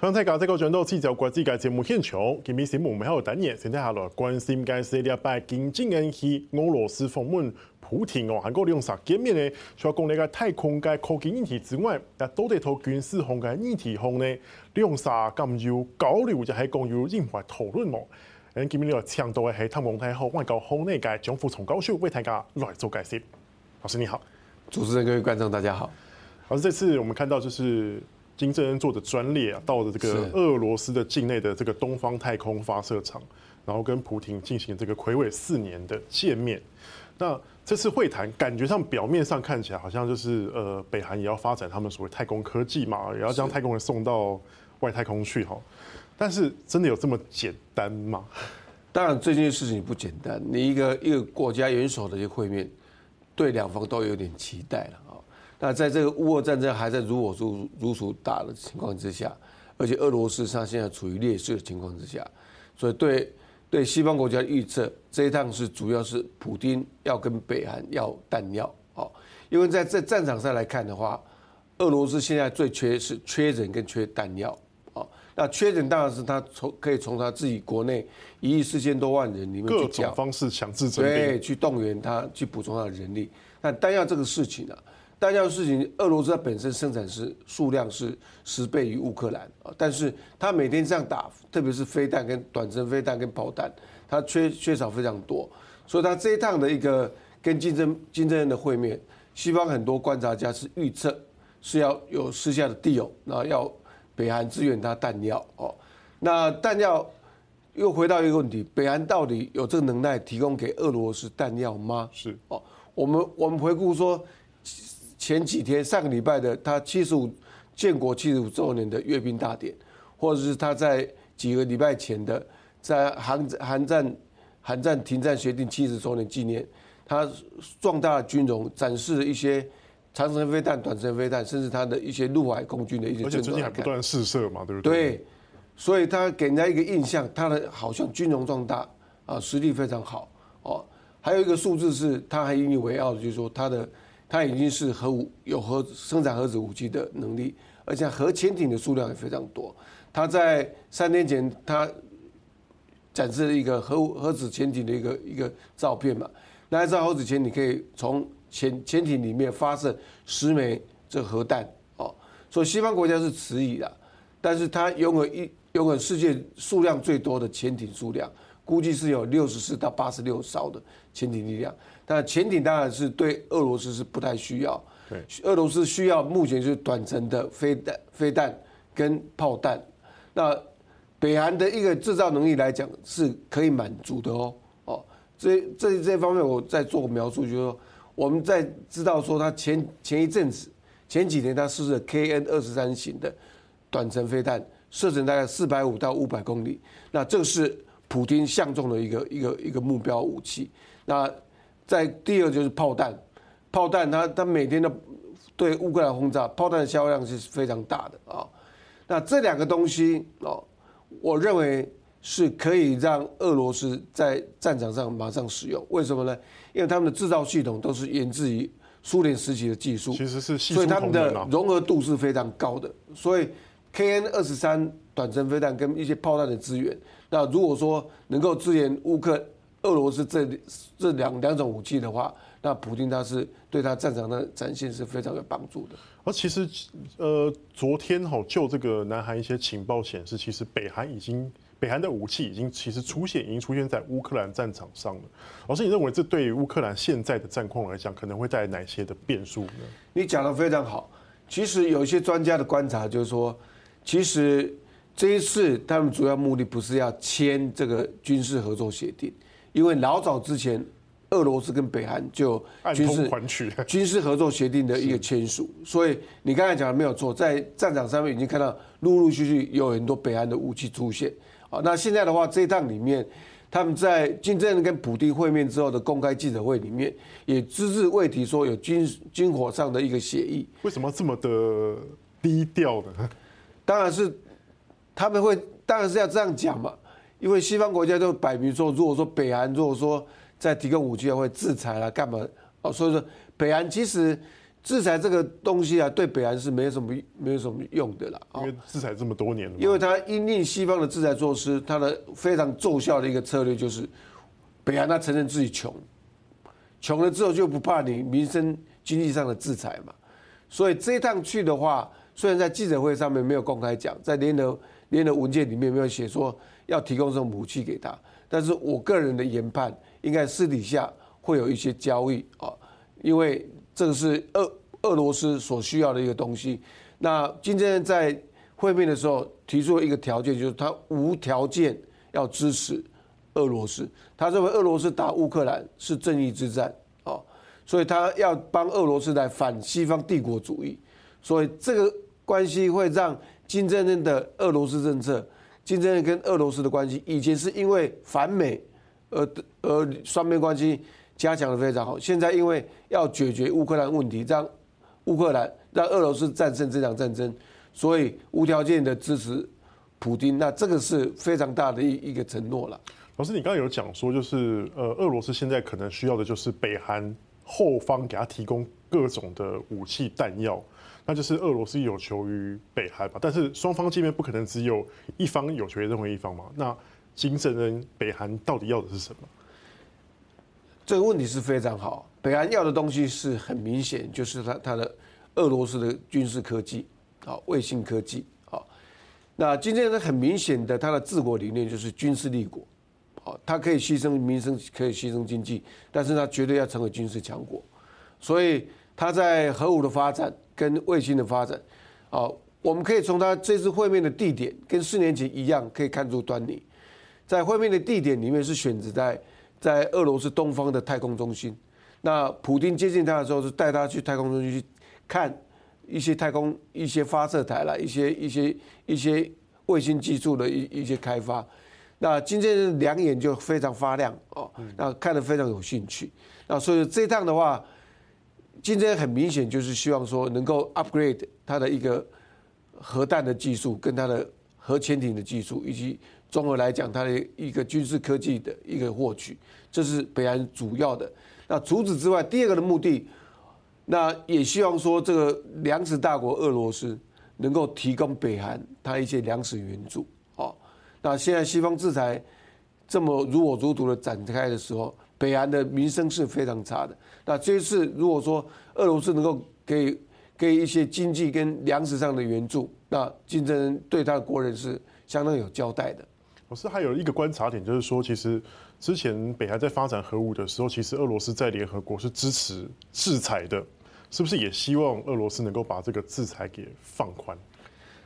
刚才讲这个转到记者国际界节目现场，今日新闻我们还有单元，现在下来关心嘅是礼拜金正恩去俄罗斯访问普廷哦，韩国两场见面呢，除了讲那个太空嘅科技议题之外，也都得投军事方嘅议题方呢，两场咁有交流，就系讲有任何讨论哦。诶，今日呢个强度嘅系台湾太后外交部内嘅张富聪教授为大家来做解释。老师你好，主持人各位观众大家好。老师，这次我们看到就是。金正恩做的专列啊，到了这个俄罗斯的境内的这个东方太空发射场，然后跟普廷进行这个魁伟四年的见面。那这次会谈感觉上表面上看起来好像就是呃，北韩也要发展他们所谓太空科技嘛，也要将太空人送到外太空去哈。但是真的有这么简单吗？当然，这件事情不简单。你一个一个国家元首的一个会面，对两方都有点期待了。那在这个乌俄战争还在如火如如荼打的情况之下，而且俄罗斯它现在处于劣势的情况之下，所以对对西方国家预测，这一趟是主要是普丁要跟北韩要弹药哦，因为在在战场上来看的话，俄罗斯现在最缺是缺人跟缺弹药哦。那缺人当然是他从可以从他自己国内一亿四千多万人里面去各种方式强制征兵，对，去动员他去补充他的人力。但弹药这个事情呢、啊？弹药的事情，俄罗斯它本身生产是数量是十倍于乌克兰啊，但是它每天这样打，特别是飞弹跟短程飞弹跟炮弹，它缺缺少非常多，所以它这一趟的一个跟金正金正恩的会面，西方很多观察家是预测是要有私下的 deal，然后要北韩支援它弹药哦，那弹药又回到一个问题，北韩到底有这个能耐提供给俄罗斯弹药吗？是哦，我们我们回顾说。前几天上个礼拜的他七十五建国七十五周年的阅兵大典，或者是他在几个礼拜前的在韩韩战韩战停战协定七十周年纪念，他壮大的军容，展示了一些长程飞弹、短程飞弹，甚至他的一些陆海空军的一些。而且最近还不断试射嘛，对不对？对，所以他给人家一个印象，他的好像军容壮大啊，实力非常好哦。还有一个数字是他还引以为傲的，就是说他的。它已经是核武有核生产核子武器的能力，而且核潜艇的数量也非常多。它在三天前，它展示了一个核核子潜艇的一个一个照片嘛。那一艘核子潜艇可以从潜潜艇里面发射十枚这核弹哦，所以西方国家是迟疑的，但是它拥有一拥有世界数量最多的潜艇数量，估计是有六十四到八十六艘的潜艇力量。但潜艇当然是对俄罗斯是不太需要，对，俄罗斯需要目前就是短程的飞弹、飞弹跟炮弹。那北韩的一个制造能力来讲是可以满足的哦。哦，这这这方面我再做个描述，就是说我们在知道说他前前一阵子前几年他试射 KN 二十三型的短程飞弹，射程大概四百五到五百公里，那这个是普京相中的一个一个一个目标武器。那在第二就是炮弹，炮弹它它每天的对乌克兰轰炸，炮弹的销量是非常大的啊。那这两个东西哦，我认为是可以让俄罗斯在战场上马上使用。为什么呢？因为他们的制造系统都是源自于苏联时期的技术，其实是所以他们的融合度是非常高的。所以 KN 二十三短程飞弹跟一些炮弹的资源，那如果说能够支援乌克。俄罗斯这这两两种武器的话，那普京他是对他战场的展现是非常有帮助的。而其实，呃，昨天哈就这个南韩一些情报显示，其实北韩已经北韩的武器已经其实出现，已经出现在乌克兰战场上了。老师，你认为这对于乌克兰现在的战况来讲，可能会带来哪些的变数呢？你讲的非常好。其实有一些专家的观察就是说，其实这一次他们主要目的不是要签这个军事合作协定。因为老早之前，俄罗斯跟北韩就军事 军事合作协定的一个签署，所以你刚才讲的没有错，在战场上面已经看到陆陆续续有很多北韩的武器出现。啊，那现在的话，这一趟里面，他们在金正恩跟普京会面之后的公开记者会里面，也只字未提说有军军火上的一个协议。为什么这么的低调呢？当然是他们会，当然是要这样讲嘛。因为西方国家都摆明说，如果说北韩如果说再提供武器，会制裁啦，干嘛？哦，所以说北韩其实制裁这个东西啊，对北韩是没有什么没有什么用的啦。因为制裁这么多年了，因为他因应西方的制裁措施，他的非常奏效的一个策略就是，北韩他承认自己穷，穷了之后就不怕你民生经济上的制裁嘛。所以这一趟去的话，虽然在记者会上面没有公开讲，在联合联合文件里面没有写说要提供这种武器给他，但是我个人的研判，应该私底下会有一些交易啊，因为这个是俄俄罗斯所需要的一个东西。那今天在会面的时候提出了一个条件，就是他无条件要支持俄罗斯，他认为俄罗斯打乌克兰是正义之战。所以他要帮俄罗斯来反西方帝国主义，所以这个关系会让金正恩的俄罗斯政策，金正恩跟俄罗斯的关系以前是因为反美而而双边关系加强的非常好，现在因为要解决乌克兰问题，让乌克兰让俄罗斯战胜这场战争，所以无条件的支持普丁，那这个是非常大的一一个承诺了。老师，你刚刚有讲说，就是呃，俄罗斯现在可能需要的就是北韩。后方给他提供各种的武器弹药，那就是俄罗斯有求于北韩吧？但是双方见面不可能只有一方有求于任何一方嘛？那金正恩北韩到底要的是什么？这个问题是非常好。北韩要的东西是很明显，就是他他的俄罗斯的军事科技啊，卫星科技啊。那金正恩很明显的他的治国理念就是军事立国。他可以牺牲民生，可以牺牲经济，但是他绝对要成为军事强国。所以他在核武的发展跟卫星的发展，啊，我们可以从他这次会面的地点跟四年前一样，可以看出端倪。在会面的地点里面是选择在在俄罗斯东方的太空中心。那普丁接近他的时候是带他去太空中心去看一些太空一些发射台啦，一些一些一些卫星技术的一一些开发。那金正恩两眼就非常发亮哦，那看得非常有兴趣。那所以这趟的话，金正恩很明显就是希望说能够 upgrade 他的一个核弹的技术，跟他的核潜艇的技术，以及综合来讲他的一个军事科技的一个获取，这是北韩主要的。那除此之外，第二个的目的，那也希望说这个粮食大国俄罗斯能够提供北韩他一些粮食援助。那现在西方制裁这么如火如荼的展开的时候，北韩的民生是非常差的。那这一次如果说俄罗斯能够给给一些经济跟粮食上的援助，那金正恩对他的国人是相当有交代的。老师还有一个观察点，就是说，其实之前北韩在发展核武的时候，其实俄罗斯在联合国是支持制裁的，是不是也希望俄罗斯能够把这个制裁给放宽？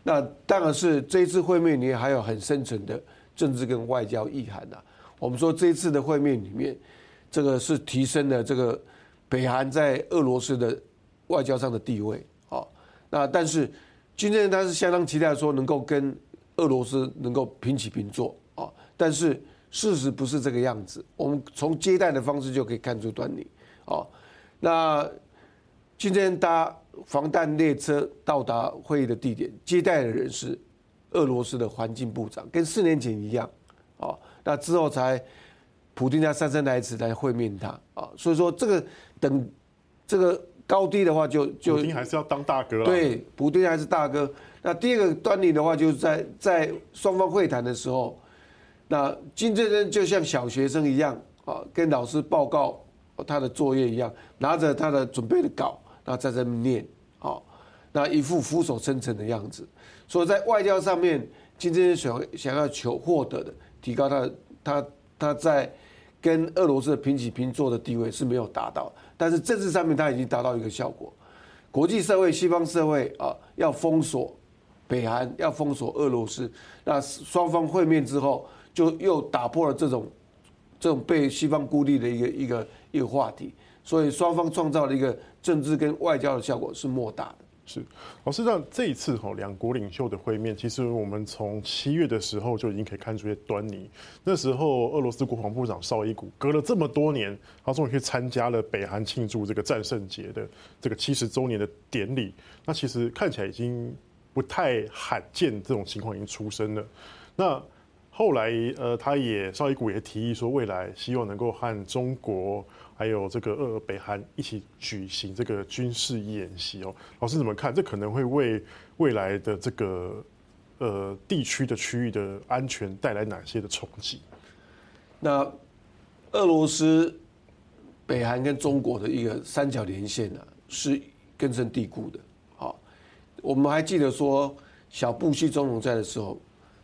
那当然是这一次会面里面还有很深层的政治跟外交意涵呐。我们说这一次的会面里面，这个是提升了这个北韩在俄罗斯的外交上的地位。啊，那但是金正恩他是相当期待说能够跟俄罗斯能够平起平坐啊。但是事实不是这个样子，我们从接待的方式就可以看出端倪。哦，那金正恩搭。防弹列车到达会议的地点，接待的人是俄罗斯的环境部长，跟四年前一样，啊，那之后才普丁他姗姗来迟来会面他，啊，所以说这个等这个高低的话就，就就还是要当大哥了，对，普丁还是大哥。那第二个端倪的话，就是在在双方会谈的时候，那金正恩就像小学生一样，啊，跟老师报告他的作业一样，拿着他的准备的稿。那在这边念，好，那一副俯首称臣的样子，所以在外交上面，金正恩想想要求获得的，提高他他他在跟俄罗斯的平起平坐的地位是没有达到，但是政治上面他已经达到一个效果，国际社会、西方社会啊，要封锁北韩，要封锁俄罗斯，那双方会面之后，就又打破了这种这种被西方孤立的一个一个一个话题。所以双方创造了一个政治跟外交的效果是莫大的。是，老师，那这一次哈两国领袖的会面，其实我们从七月的时候就已经可以看出些端倪。那时候俄罗斯国防部长绍伊古隔了这么多年，他终于去参加了北韩庆祝这个战胜节的这个七十周年的典礼。那其实看起来已经不太罕见，这种情况已经出生了。那后来呃，他也绍伊古也提议说，未来希望能够和中国还有这个俄北韩一起举行这个军事演习哦。老师怎么看？这可能会为未来的这个呃地区的区域的安全带来哪些的冲击？那俄罗斯、北韩跟中国的一个三角连线呢、啊，是根深蒂固的。好，我们还记得说，小布希总统在的时候，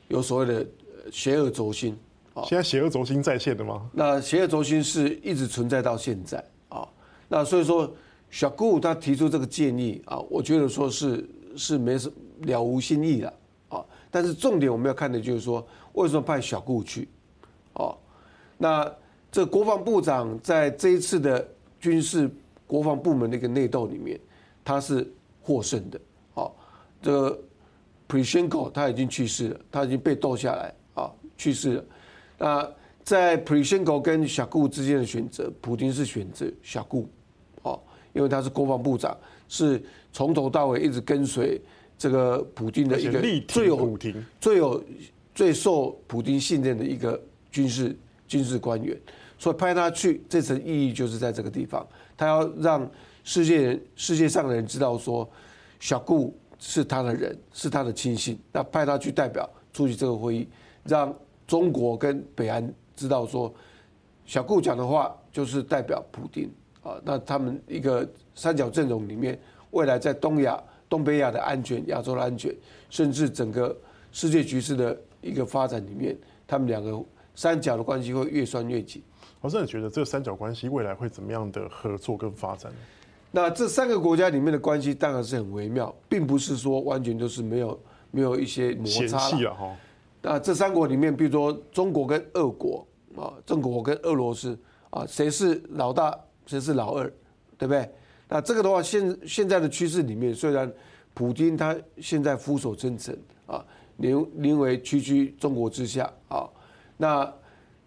有所谓的邪恶轴心。现在邪恶轴心在线的吗？那邪恶轴心是一直存在到现在啊。那所以说，小顾他提出这个建议啊，我觉得说是是没什了无新意了啊。但是重点我们要看的就是说，为什么派小顾去？哦。那这国防部长在这一次的军事国防部门的一个内斗里面，他是获胜的。哦，这个 Prichenko 他已经去世了，他已经被斗下来啊，去世了。那在 Prichenko 跟小顾之间的选择，普京是选择小顾，哦，因为他是国防部长，是从头到尾一直跟随这个普京的一个最有最有最受普京信任的一个军事。军事官员，所以派他去，这层意义就是在这个地方，他要让世界人、世界上的人知道说，小顾是他的人，是他的亲信。那派他去代表出席这个会议，让中国跟北韩知道说，小顾讲的话就是代表普丁啊。那他们一个三角阵容里面，未来在东亚、东北亚的安全、亚洲的安全，甚至整个世界局势的一个发展里面，他们两个。三角的关系会越拴越紧。我真的觉得这个三角关系未来会怎么样的合作跟发展？那这三个国家里面的关系当然是很微妙，并不是说完全都是没有没有一些摩擦了哈。那这三国里面，比如说中国跟俄国啊，中国跟俄罗斯啊，谁是老大，谁是老二，对不对？那这个的话，现现在的趋势里面，虽然普京他现在俯首称臣啊，宁宁为区区中国之下啊。那，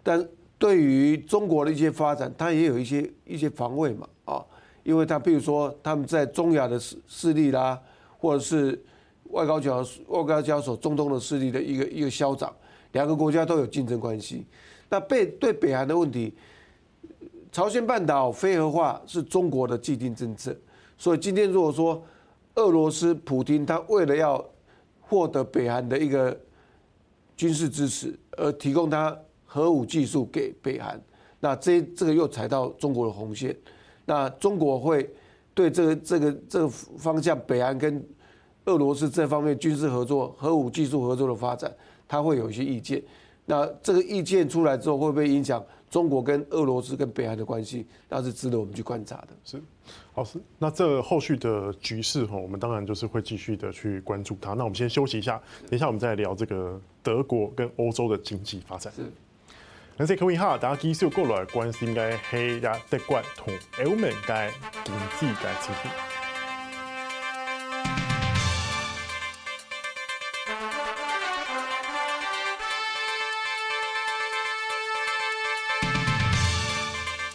但对于中国的一些发展，他也有一些一些防卫嘛，啊，因为他比如说他们在中亚的势势力啦，或者是外高交外高交所中东的势力的一个一个消长，两个国家都有竞争关系。那北对北韩的问题，朝鲜半岛非核化是中国的既定政策，所以今天如果说俄罗斯普京他为了要获得北韩的一个军事支持，而提供他核武技术给北韩，那这这个又踩到中国的红线，那中国会对这个这个这个方向，北韩跟俄罗斯这方面军事合作、核武技术合作的发展，他会有一些意见。那这个意见出来之后，会不会影响中国跟俄罗斯跟北韩的关系？那是值得我们去观察的。是，好，是。那这后续的局势哈，我们当然就是会继续的去关注它。那我们先休息一下，等一下我们再聊这个德国跟欧洲的经济发展。是。那这各位哈，大家继续过来关心该黑呀德国同欧盟该经济该情形。